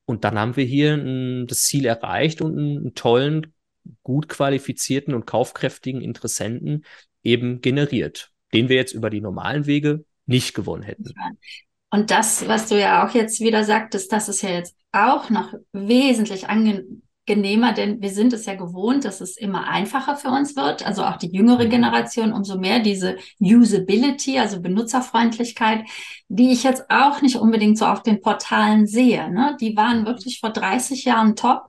Und dann haben wir hier ein, das Ziel erreicht und einen tollen, gut qualifizierten und kaufkräftigen Interessenten eben generiert den wir jetzt über die normalen Wege nicht gewonnen hätten. Und das, was du ja auch jetzt wieder sagtest, das ist ja jetzt auch noch wesentlich angenehmer, denn wir sind es ja gewohnt, dass es immer einfacher für uns wird. Also auch die jüngere mhm. Generation, umso mehr diese Usability, also Benutzerfreundlichkeit, die ich jetzt auch nicht unbedingt so auf den Portalen sehe. Ne? Die waren mhm. wirklich vor 30 Jahren top.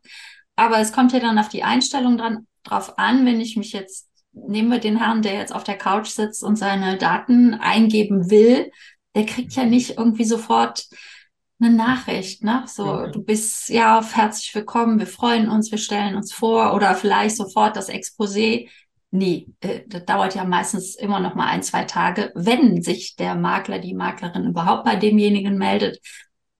Aber es kommt ja dann auf die Einstellung dran, drauf an, wenn ich mich jetzt nehmen wir den Herrn, der jetzt auf der Couch sitzt und seine Daten eingeben will, der kriegt ja nicht irgendwie sofort eine Nachricht, ne? So, okay. du bist ja auf herzlich willkommen, wir freuen uns, wir stellen uns vor oder vielleicht sofort das Exposé. Nee, äh, das dauert ja meistens immer noch mal ein, zwei Tage, wenn sich der Makler, die Maklerin überhaupt bei demjenigen meldet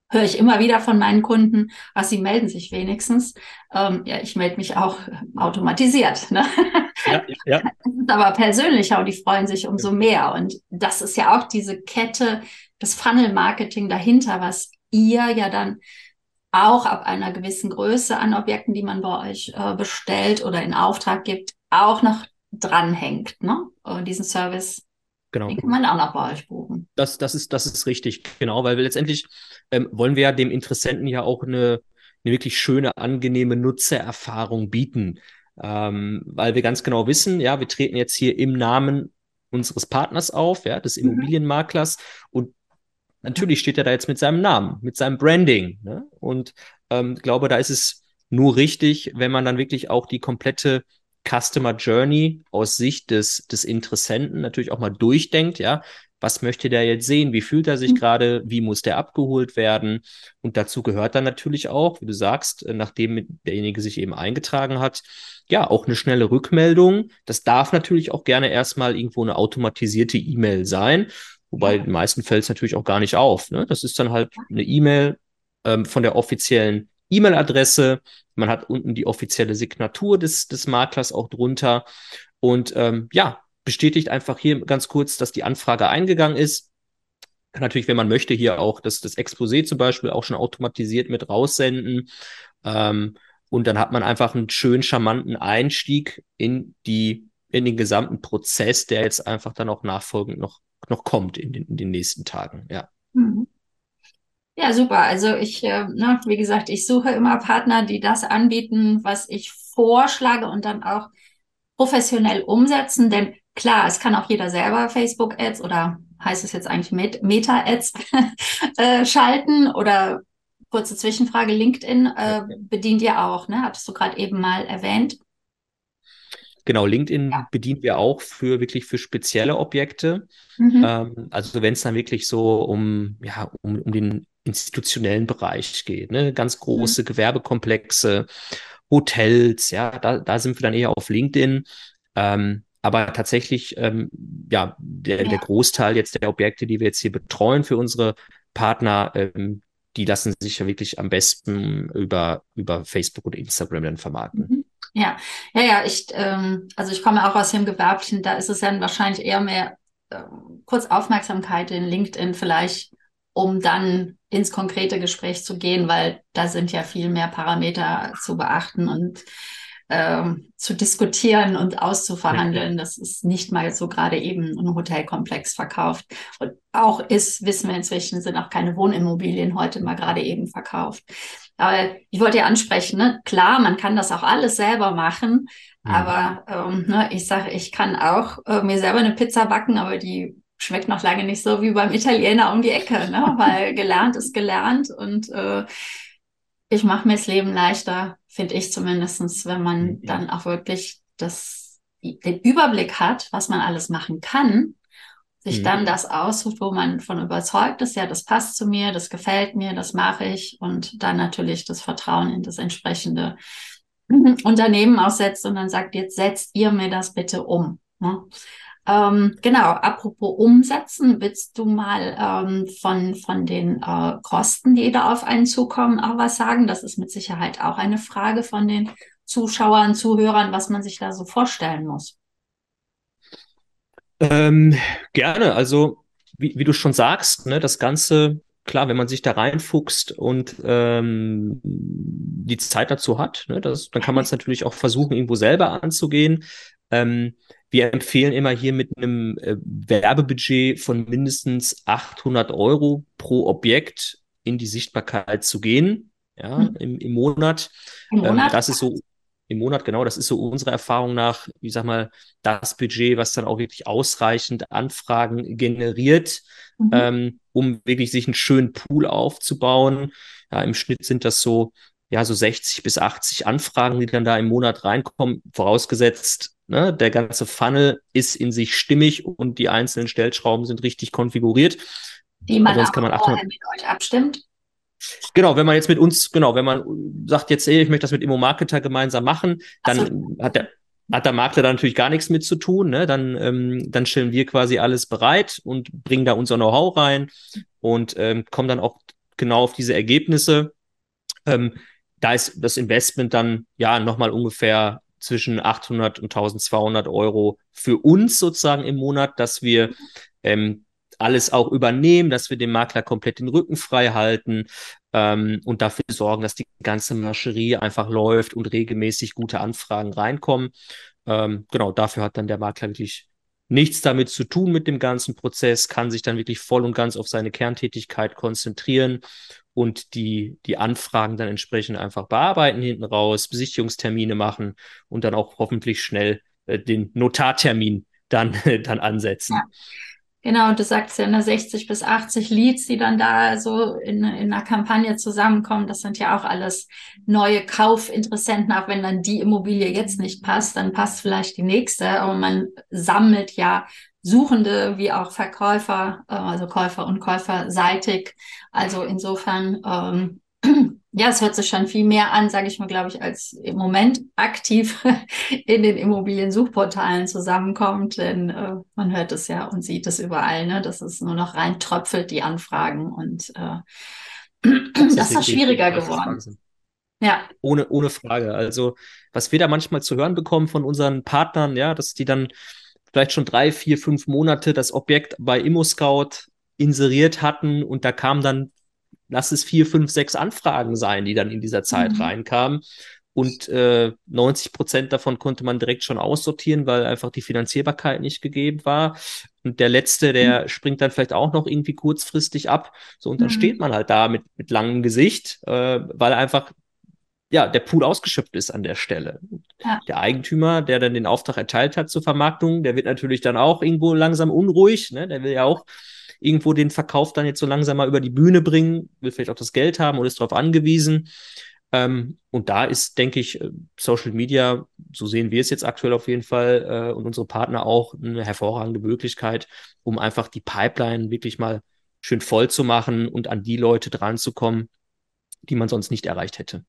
höre ich immer wieder von meinen Kunden, was sie melden sich wenigstens. Ähm, ja, ich melde mich auch automatisiert. Ne? Ja, ja. Das ist aber persönlicher und die freuen sich umso mehr. Und das ist ja auch diese Kette, das Funnel-Marketing dahinter, was ihr ja dann auch ab einer gewissen Größe an Objekten, die man bei euch äh, bestellt oder in Auftrag gibt, auch noch dranhängt, ne? Und diesen Service Genau. Den kann man auch noch bei euch buchen. Das, das, ist, das ist richtig, genau, weil wir letztendlich ähm, wollen wir ja dem Interessenten ja auch eine, eine wirklich schöne, angenehme Nutzererfahrung bieten. Ähm, weil wir ganz genau wissen, ja, wir treten jetzt hier im Namen unseres Partners auf, ja, des mhm. Immobilienmaklers und natürlich steht er da jetzt mit seinem Namen, mit seinem Branding. Ne? Und ähm, glaube, da ist es nur richtig, wenn man dann wirklich auch die komplette Customer Journey aus Sicht des, des Interessenten natürlich auch mal durchdenkt, ja. Was möchte der jetzt sehen? Wie fühlt er sich mhm. gerade? Wie muss der abgeholt werden? Und dazu gehört dann natürlich auch, wie du sagst, äh, nachdem derjenige sich eben eingetragen hat, ja, auch eine schnelle Rückmeldung. Das darf natürlich auch gerne erstmal irgendwo eine automatisierte E-Mail sein. Wobei den meisten fällt es natürlich auch gar nicht auf. Ne? Das ist dann halt eine E-Mail ähm, von der offiziellen E-Mail-Adresse. Man hat unten die offizielle Signatur des, des Maklers auch drunter. Und ähm, ja, bestätigt einfach hier ganz kurz, dass die Anfrage eingegangen ist. Kann natürlich, wenn man möchte, hier auch das, das Exposé zum Beispiel auch schon automatisiert mit raussenden. Ähm, und dann hat man einfach einen schönen, charmanten Einstieg in die, in den gesamten Prozess, der jetzt einfach dann auch nachfolgend noch, noch kommt in den, in den nächsten Tagen. Ja. Mhm. Ja, super. Also ich, äh, ne, wie gesagt, ich suche immer Partner, die das anbieten, was ich vorschlage und dann auch professionell umsetzen. Denn klar, es kann auch jeder selber Facebook-Ads oder heißt es jetzt eigentlich Met Meta-Ads äh, schalten oder kurze Zwischenfrage, LinkedIn äh, bedient ihr auch, ne? Hattest du gerade eben mal erwähnt. Genau, LinkedIn ja. bedienen wir auch für wirklich für spezielle Objekte. Mhm. Ähm, also wenn es dann wirklich so um, ja, um, um den institutionellen Bereich geht, ne? ganz große mhm. Gewerbekomplexe, Hotels, ja, da, da sind wir dann eher auf LinkedIn. Ähm, aber tatsächlich, ähm, ja, der, ja. der Großteil jetzt der Objekte, die wir jetzt hier betreuen für unsere Partner, ähm, die lassen sich ja wirklich am besten über, über Facebook und Instagram dann vermarkten. Mhm. Ja, ja, ja, ich, ähm, also ich komme auch aus dem Gewerblichen, da ist es dann wahrscheinlich eher mehr äh, kurz Aufmerksamkeit in LinkedIn vielleicht um dann ins konkrete Gespräch zu gehen, weil da sind ja viel mehr Parameter zu beachten und ähm, zu diskutieren und auszuverhandeln. Das ist nicht mal so gerade eben ein Hotelkomplex verkauft. Und auch ist, wissen wir inzwischen, sind auch keine Wohnimmobilien heute mal gerade eben verkauft. Aber ich wollte ja ansprechen, ne? klar, man kann das auch alles selber machen, mhm. aber ähm, ne, ich sage, ich kann auch äh, mir selber eine Pizza backen, aber die schmeckt noch lange nicht so wie beim Italiener um die Ecke, ne? weil gelernt ist gelernt und äh, ich mache mir das Leben leichter, finde ich zumindestens, wenn man mhm. dann auch wirklich das, den Überblick hat, was man alles machen kann, sich mhm. dann das aussucht, wo man von überzeugt ist, ja, das passt zu mir, das gefällt mir, das mache ich und dann natürlich das Vertrauen in das entsprechende Unternehmen aussetzt und dann sagt, jetzt setzt ihr mir das bitte um. Ne? Ähm, genau, apropos Umsetzen, willst du mal ähm, von, von den äh, Kosten, die da auf einen zukommen, auch was sagen? Das ist mit Sicherheit auch eine Frage von den Zuschauern, Zuhörern, was man sich da so vorstellen muss. Ähm, gerne, also wie, wie, du schon sagst, ne, das Ganze, klar, wenn man sich da reinfuchst und ähm, die Zeit dazu hat, ne, das, dann kann man es natürlich auch versuchen, irgendwo selber anzugehen. Ähm, wir empfehlen immer hier mit einem äh, Werbebudget von mindestens 800 Euro pro Objekt in die Sichtbarkeit zu gehen, ja, mhm. im, im Monat. Im ähm, Monat? Ähm, das ist so im Monat, genau, das ist so unserer Erfahrung nach, ich sag mal, das Budget, was dann auch wirklich ausreichend Anfragen generiert, mhm. ähm, um wirklich sich einen schönen Pool aufzubauen. Ja, im Schnitt sind das so, ja, so 60 bis 80 Anfragen, die dann da im Monat reinkommen, vorausgesetzt, Ne? Der ganze Funnel ist in sich stimmig und die einzelnen Stellschrauben sind richtig konfiguriert. Die man auch kann man vorher mit euch abstimmt. Genau, wenn man jetzt mit uns, genau, wenn man sagt jetzt, ey, ich möchte das mit Immo-Marketer gemeinsam machen, dann so. hat der hat der Makler da natürlich gar nichts mit zu tun. Ne? Dann, ähm, dann stellen wir quasi alles bereit und bringen da unser Know-how rein und ähm, kommen dann auch genau auf diese Ergebnisse. Ähm, da ist das Investment dann ja nochmal ungefähr zwischen 800 und 1200 Euro für uns sozusagen im Monat, dass wir ähm, alles auch übernehmen, dass wir dem Makler komplett den Rücken frei halten ähm, und dafür sorgen, dass die ganze Mascherie einfach läuft und regelmäßig gute Anfragen reinkommen. Ähm, genau, dafür hat dann der Makler wirklich nichts damit zu tun mit dem ganzen Prozess, kann sich dann wirklich voll und ganz auf seine Kerntätigkeit konzentrieren und die, die Anfragen dann entsprechend einfach bearbeiten hinten raus, Besichtigungstermine machen und dann auch hoffentlich schnell äh, den Notartermin dann, dann ansetzen. Ja. Genau, du sagst ja, ne, 60 bis 80 Leads, die dann da so in, in einer Kampagne zusammenkommen. Das sind ja auch alles neue Kaufinteressenten. Auch wenn dann die Immobilie jetzt nicht passt, dann passt vielleicht die nächste. Aber man sammelt ja Suchende wie auch Verkäufer, äh, also Käufer und Käufer seitig. Also insofern ähm, ja, es hört sich schon viel mehr an, sage ich mal, glaube ich, als im Moment aktiv in den Immobiliensuchportalen zusammenkommt, denn äh, man hört es ja und sieht es überall, ne, dass es nur noch rein tröpfelt, die Anfragen und äh, das, das ist schwieriger geworden. Ja. Ohne, ohne Frage. Also, was wir da manchmal zu hören bekommen von unseren Partnern, ja, dass die dann vielleicht schon drei, vier, fünf Monate das Objekt bei ImmoScout inseriert hatten und da kam dann lass es vier, fünf, sechs Anfragen sein, die dann in dieser Zeit mhm. reinkamen. Und äh, 90 Prozent davon konnte man direkt schon aussortieren, weil einfach die Finanzierbarkeit nicht gegeben war. Und der letzte, der mhm. springt dann vielleicht auch noch irgendwie kurzfristig ab. So, und dann mhm. steht man halt da mit, mit langem Gesicht, äh, weil einfach ja, der Pool ausgeschöpft ist an der Stelle. Ja. Der Eigentümer, der dann den Auftrag erteilt hat zur Vermarktung, der wird natürlich dann auch irgendwo langsam unruhig. Ne? Der will ja auch irgendwo den Verkauf dann jetzt so langsam mal über die Bühne bringen, will vielleicht auch das Geld haben und ist darauf angewiesen. Ähm, und da ist, denke ich, äh, Social Media, so sehen wir es jetzt aktuell auf jeden Fall äh, und unsere Partner auch, eine hervorragende Möglichkeit, um einfach die Pipeline wirklich mal schön voll zu machen und an die Leute dran zu kommen, die man sonst nicht erreicht hätte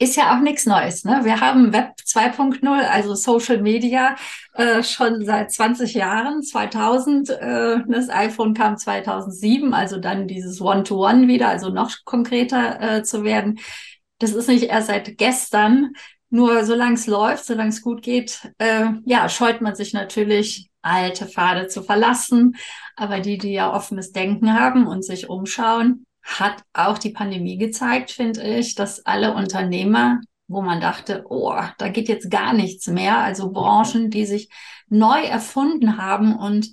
ist ja auch nichts Neues. Ne? Wir haben Web 2.0, also Social Media, äh, schon seit 20 Jahren, 2000. Äh, das iPhone kam 2007, also dann dieses One-to-One -One wieder, also noch konkreter äh, zu werden. Das ist nicht erst seit gestern. Nur solange es läuft, solange es gut geht, äh, ja, scheut man sich natürlich, alte Pfade zu verlassen. Aber die, die ja offenes Denken haben und sich umschauen, hat auch die Pandemie gezeigt, finde ich, dass alle Unternehmer, wo man dachte, oh, da geht jetzt gar nichts mehr, also Branchen, die sich neu erfunden haben und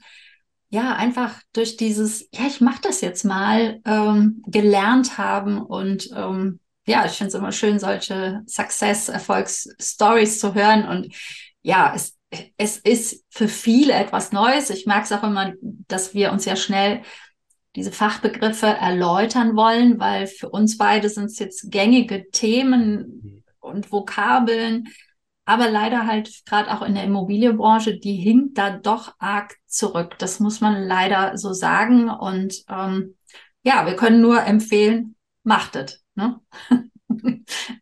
ja, einfach durch dieses, ja, ich mache das jetzt mal, ähm, gelernt haben und ähm, ja, ich finde es immer schön, solche Success, Erfolgsstories zu hören und ja, es, es ist für viele etwas Neues. Ich merke es auch immer, dass wir uns ja schnell diese Fachbegriffe erläutern wollen, weil für uns beide sind es jetzt gängige Themen und Vokabeln, aber leider halt gerade auch in der Immobilienbranche, die hinkt da doch arg zurück. Das muss man leider so sagen. Und ähm, ja, wir können nur empfehlen, macht es. Ne?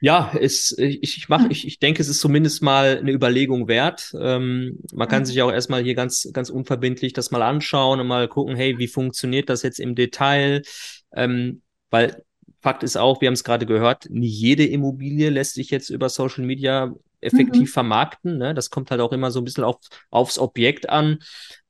ja, es, ich, ich, mach, ich, ich denke, es ist zumindest mal eine Überlegung wert. Ähm, man kann sich auch erstmal hier ganz, ganz unverbindlich das mal anschauen und mal gucken, hey, wie funktioniert das jetzt im Detail? Ähm, weil Fakt ist auch, wir haben es gerade gehört, nie jede Immobilie lässt sich jetzt über Social Media effektiv mhm. vermarkten. Ne? Das kommt halt auch immer so ein bisschen auf, aufs Objekt an.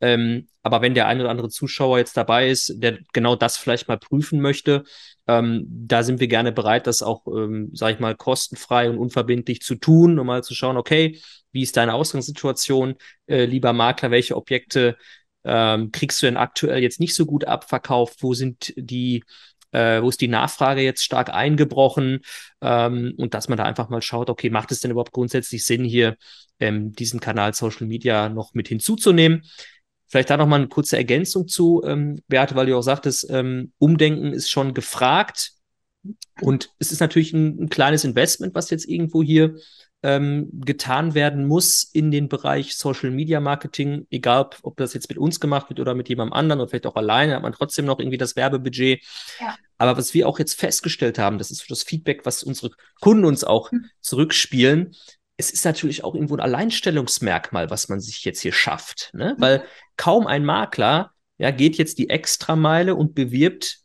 Ähm, aber wenn der ein oder andere Zuschauer jetzt dabei ist, der genau das vielleicht mal prüfen möchte, ähm, da sind wir gerne bereit, das auch, ähm, sage ich mal, kostenfrei und unverbindlich zu tun, um mal zu schauen, okay, wie ist deine Ausgangssituation, äh, lieber Makler, welche Objekte ähm, kriegst du denn aktuell jetzt nicht so gut abverkauft, wo sind die äh, wo ist die Nachfrage jetzt stark eingebrochen? Ähm, und dass man da einfach mal schaut, okay, macht es denn überhaupt grundsätzlich Sinn, hier ähm, diesen Kanal Social Media noch mit hinzuzunehmen? Vielleicht da noch mal eine kurze Ergänzung zu, ähm, Beate, weil du auch sagtest, ähm, Umdenken ist schon gefragt. Und es ist natürlich ein, ein kleines Investment, was jetzt irgendwo hier ähm, getan werden muss in den Bereich Social Media Marketing, egal ob, ob, das jetzt mit uns gemacht wird oder mit jemandem anderen oder vielleicht auch alleine, hat man trotzdem noch irgendwie das Werbebudget. Ja. Aber was wir auch jetzt festgestellt haben, das ist das Feedback, was unsere Kunden uns auch mhm. zurückspielen, es ist natürlich auch irgendwo ein Alleinstellungsmerkmal, was man sich jetzt hier schafft, ne? Mhm. Weil kaum ein Makler ja, geht jetzt die Extrameile und bewirbt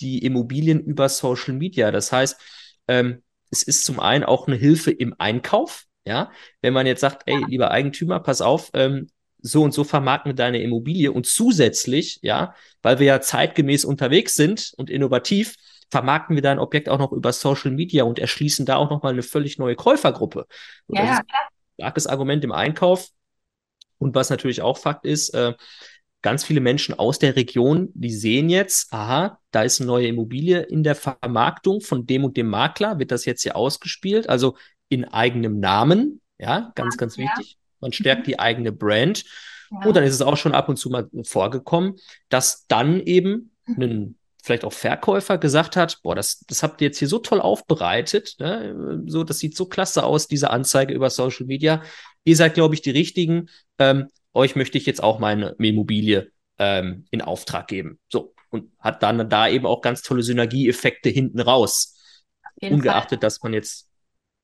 die Immobilien über Social Media. Das heißt, ähm, es ist zum einen auch eine Hilfe im Einkauf, ja, wenn man jetzt sagt, ey, lieber Eigentümer, pass auf, ähm, so und so vermarkten wir deine Immobilie und zusätzlich, ja, weil wir ja zeitgemäß unterwegs sind und innovativ, vermarkten wir dein Objekt auch noch über Social Media und erschließen da auch nochmal eine völlig neue Käufergruppe. Ja, ja, klar. Starkes Argument im Einkauf. Und was natürlich auch Fakt ist, äh, ganz viele Menschen aus der Region, die sehen jetzt, aha, da ist eine neue Immobilie in der Vermarktung von dem und dem Makler, wird das jetzt hier ausgespielt, also in eigenem Namen, ja, ganz, ganz ja. wichtig. Man stärkt mhm. die eigene Brand. Ja. Und dann ist es auch schon ab und zu mal vorgekommen, dass dann eben ein vielleicht auch Verkäufer gesagt hat, boah, das, das habt ihr jetzt hier so toll aufbereitet, ne? so, das sieht so klasse aus, diese Anzeige über Social Media. Ihr seid, glaube ich, die Richtigen. Ähm, euch möchte ich jetzt auch meine Immobilie ähm, in Auftrag geben. So. Und hat dann da eben auch ganz tolle Synergieeffekte hinten raus. Ungeachtet, Fall. dass man jetzt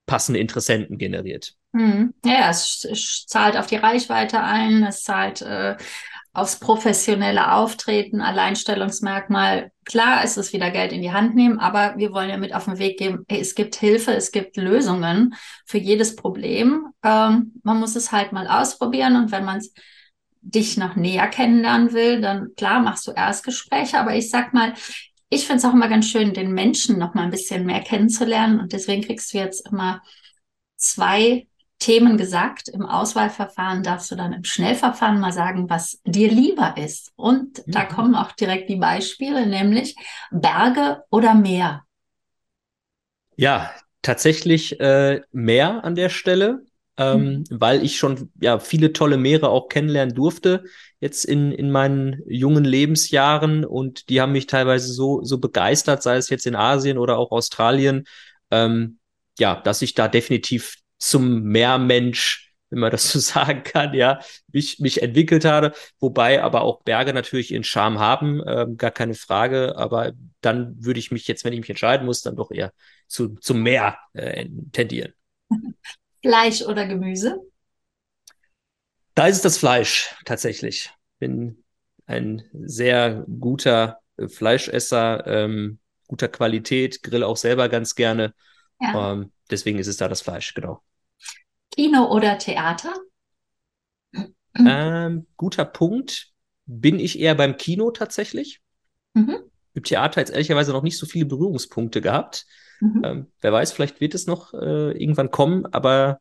passende Interessenten generiert. Hm. Ja, es, es, zahlt auf die Reichweite ein, es zahlt äh, aufs professionelle Auftreten, Alleinstellungsmerkmal. Klar ist es wieder Geld in die Hand nehmen, aber wir wollen ja mit auf den Weg geben, hey, es gibt Hilfe, es gibt Lösungen für jedes Problem. Ähm, man muss es halt mal ausprobieren und wenn man dich noch näher kennenlernen will, dann klar machst du Erstgespräche, aber ich sag mal, ich finde es auch immer ganz schön, den Menschen noch mal ein bisschen mehr kennenzulernen und deswegen kriegst du jetzt immer zwei Themen gesagt. Im Auswahlverfahren darfst du dann im Schnellverfahren mal sagen, was dir lieber ist. Und mhm. da kommen auch direkt die Beispiele, nämlich Berge oder Meer. Ja, tatsächlich äh, Meer an der Stelle, ähm, mhm. weil ich schon ja viele tolle Meere auch kennenlernen durfte jetzt in, in meinen jungen Lebensjahren und die haben mich teilweise so, so begeistert, sei es jetzt in Asien oder auch Australien, ähm, ja, dass ich da definitiv zum Meermensch, wenn man das so sagen kann, ja, mich, mich entwickelt habe. Wobei aber auch Berge natürlich ihren Charme haben, äh, gar keine Frage. Aber dann würde ich mich jetzt, wenn ich mich entscheiden muss, dann doch eher zu, zum Meer äh, tendieren. Fleisch oder Gemüse? Da ist es das Fleisch tatsächlich. Bin ein sehr guter äh, Fleischesser, ähm, guter Qualität, grill auch selber ganz gerne. Ja. Ähm, deswegen ist es da das Fleisch, genau. Kino oder Theater? Ähm, guter Punkt. Bin ich eher beim Kino tatsächlich. Mhm. Im Theater jetzt ehrlicherweise noch nicht so viele Berührungspunkte gehabt. Mhm. Ähm, wer weiß, vielleicht wird es noch äh, irgendwann kommen, aber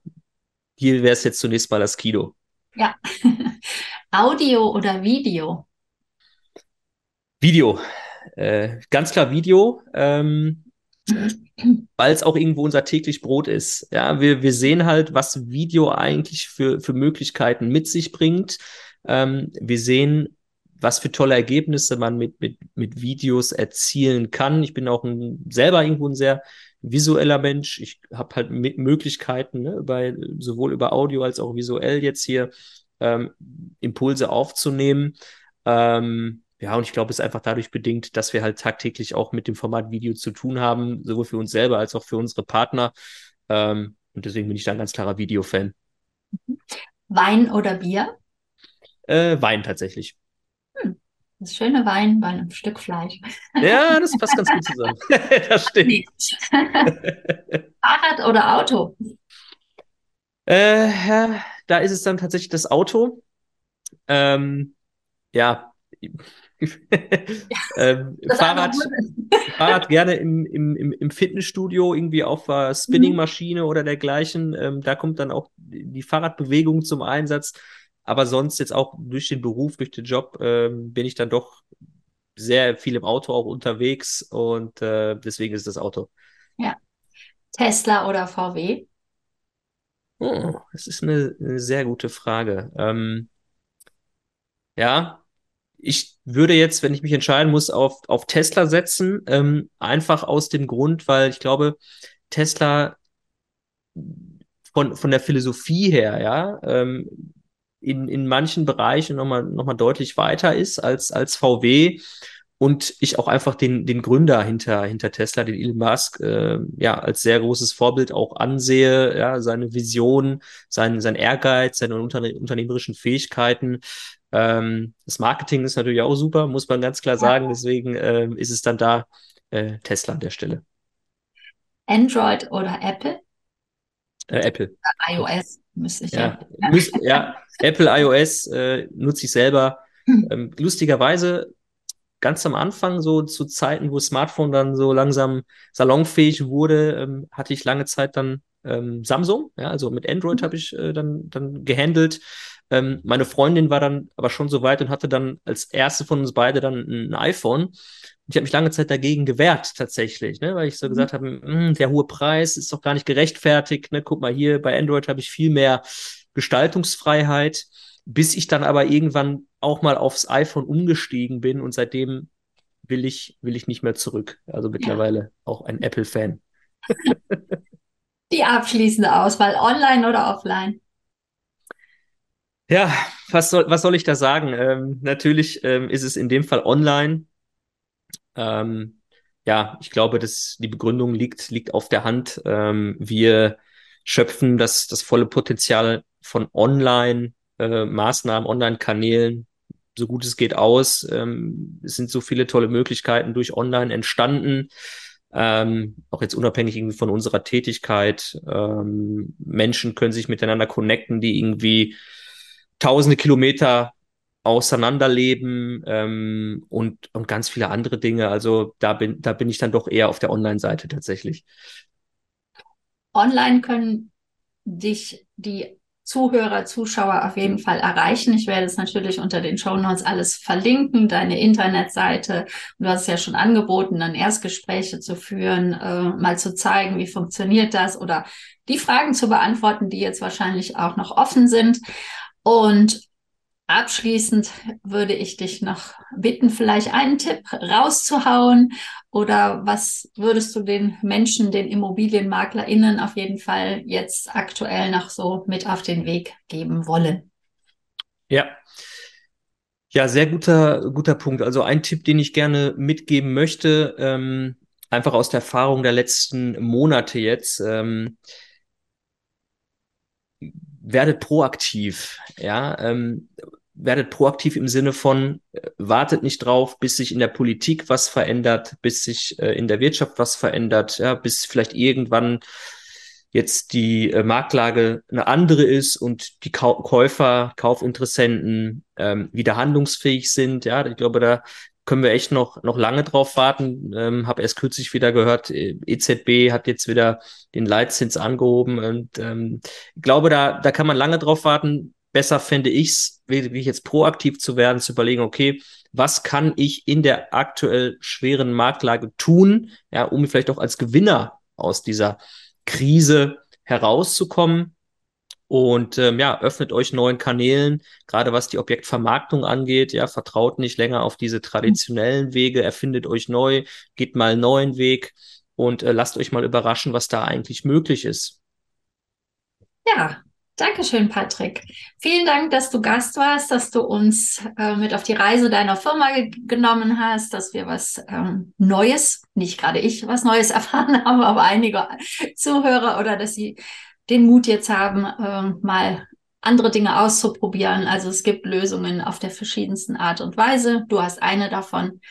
hier wäre es jetzt zunächst mal das Kino. Ja. Audio oder Video? Video. Äh, ganz klar Video. Ähm, weil es auch irgendwo unser täglich Brot ist. Ja, wir, wir sehen halt, was Video eigentlich für, für Möglichkeiten mit sich bringt. Ähm, wir sehen, was für tolle Ergebnisse man mit, mit, mit Videos erzielen kann. Ich bin auch ein, selber irgendwo ein sehr visueller Mensch. Ich habe halt Möglichkeiten, ne, über, sowohl über Audio als auch visuell jetzt hier ähm, Impulse aufzunehmen. Ähm, ja, und ich glaube, es ist einfach dadurch bedingt, dass wir halt tagtäglich auch mit dem Format Video zu tun haben, sowohl für uns selber als auch für unsere Partner. Ähm, und deswegen bin ich da ein ganz klarer Videofan. Wein oder Bier? Äh, Wein tatsächlich. Hm. Das schöne Wein bei einem Stück Fleisch. Ja, das passt ganz gut zusammen. das stimmt. Fahrrad oder Auto? Äh, da ist es dann tatsächlich das Auto. Ähm, ja, ähm, Fahrrad, Fahrrad gerne im, im, im Fitnessstudio, irgendwie auf der Spinningmaschine mhm. oder dergleichen. Ähm, da kommt dann auch die Fahrradbewegung zum Einsatz. Aber sonst jetzt auch durch den Beruf, durch den Job, ähm, bin ich dann doch sehr viel im Auto auch unterwegs und äh, deswegen ist das Auto. Ja. Tesla oder VW? Oh, das ist eine, eine sehr gute Frage. Ähm, ja, ich würde jetzt, wenn ich mich entscheiden muss, auf, auf Tesla setzen, ähm, einfach aus dem Grund, weil ich glaube, Tesla von, von der Philosophie her, ja, ähm, in, in manchen Bereichen nochmal noch mal deutlich weiter ist als, als VW und ich auch einfach den, den Gründer hinter, hinter Tesla, den Elon Musk, äh, ja, als sehr großes Vorbild auch ansehe, ja, seine Vision, sein, sein Ehrgeiz, seine unterne unternehmerischen Fähigkeiten, ähm, das Marketing ist natürlich auch super, muss man ganz klar sagen. Deswegen äh, ist es dann da äh, Tesla an der Stelle. Android oder Apple? Äh, Apple. iOS müsste ich ja. Ja, muss, ja Apple iOS äh, nutze ich selber. Hm. Ähm, lustigerweise ganz am Anfang, so zu Zeiten, wo Smartphone dann so langsam salonfähig wurde, ähm, hatte ich lange Zeit dann ähm, Samsung. Ja, also mit Android mhm. habe ich äh, dann, dann gehandelt. Ähm, meine Freundin war dann aber schon so weit und hatte dann als erste von uns beide dann ein iPhone. Ich habe mich lange Zeit dagegen gewehrt, tatsächlich, ne? weil ich so mhm. gesagt habe, hm, der hohe Preis ist doch gar nicht gerechtfertigt. Ne? Guck mal hier, bei Android habe ich viel mehr Gestaltungsfreiheit, bis ich dann aber irgendwann auch mal aufs iPhone umgestiegen bin und seitdem will ich, will ich nicht mehr zurück. Also mittlerweile ja. auch ein Apple-Fan. Die abschließende Auswahl, online oder offline? Ja, was soll, was soll ich da sagen? Ähm, natürlich ähm, ist es in dem Fall online. Ähm, ja, ich glaube, dass die Begründung liegt, liegt auf der Hand. Ähm, wir schöpfen das, das volle Potenzial von Online-Maßnahmen, äh, Online-Kanälen, so gut es geht aus. Ähm, es sind so viele tolle Möglichkeiten durch Online entstanden. Ähm, auch jetzt unabhängig irgendwie von unserer Tätigkeit. Ähm, Menschen können sich miteinander connecten, die irgendwie tausende Kilometer auseinanderleben ähm, und, und ganz viele andere Dinge. Also da bin, da bin ich dann doch eher auf der Online-Seite tatsächlich. Online können dich die Zuhörer, Zuschauer auf jeden Fall erreichen. Ich werde es natürlich unter den Show Notes alles verlinken, deine Internetseite. Du hast es ja schon angeboten, dann Erstgespräche zu führen, äh, mal zu zeigen, wie funktioniert das oder die Fragen zu beantworten, die jetzt wahrscheinlich auch noch offen sind. Und Abschließend würde ich dich noch bitten, vielleicht einen Tipp rauszuhauen oder was würdest du den Menschen, den ImmobilienmaklerInnen auf jeden Fall jetzt aktuell noch so mit auf den Weg geben wollen? Ja. Ja, sehr guter, guter Punkt. Also ein Tipp, den ich gerne mitgeben möchte, ähm, einfach aus der Erfahrung der letzten Monate jetzt, ähm, werdet proaktiv, ja, ähm, werdet proaktiv im Sinne von, äh, wartet nicht drauf, bis sich in der Politik was verändert, bis sich äh, in der Wirtschaft was verändert, ja, bis vielleicht irgendwann jetzt die äh, Marktlage eine andere ist und die Kau Käufer, Kaufinteressenten ähm, wieder handlungsfähig sind. Ja, ich glaube, da können wir echt noch, noch lange drauf warten. Ähm, Habe erst kürzlich wieder gehört, EZB äh, hat jetzt wieder den Leitzins angehoben und ähm, ich glaube, da, da kann man lange drauf warten besser fände ich es, wirklich jetzt proaktiv zu werden, zu überlegen, okay, was kann ich in der aktuell schweren Marktlage tun, ja, um vielleicht auch als Gewinner aus dieser Krise herauszukommen. Und ähm, ja, öffnet euch neuen Kanälen, gerade was die Objektvermarktung angeht. Ja, vertraut nicht länger auf diese traditionellen Wege, erfindet euch neu, geht mal einen neuen Weg und äh, lasst euch mal überraschen, was da eigentlich möglich ist. Ja, Dankeschön, Patrick. Vielen Dank, dass du Gast warst, dass du uns äh, mit auf die Reise deiner Firma ge genommen hast, dass wir was ähm, Neues, nicht gerade ich was Neues erfahren haben, aber einige Zuhörer oder dass sie den Mut jetzt haben, äh, mal andere Dinge auszuprobieren. Also es gibt Lösungen auf der verschiedensten Art und Weise. Du hast eine davon.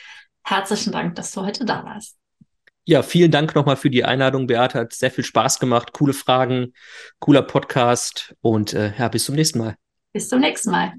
Herzlichen Dank, dass du heute da warst. Ja, vielen Dank nochmal für die Einladung, Beate. Hat sehr viel Spaß gemacht. Coole Fragen, cooler Podcast und äh, ja, bis zum nächsten Mal. Bis zum nächsten Mal.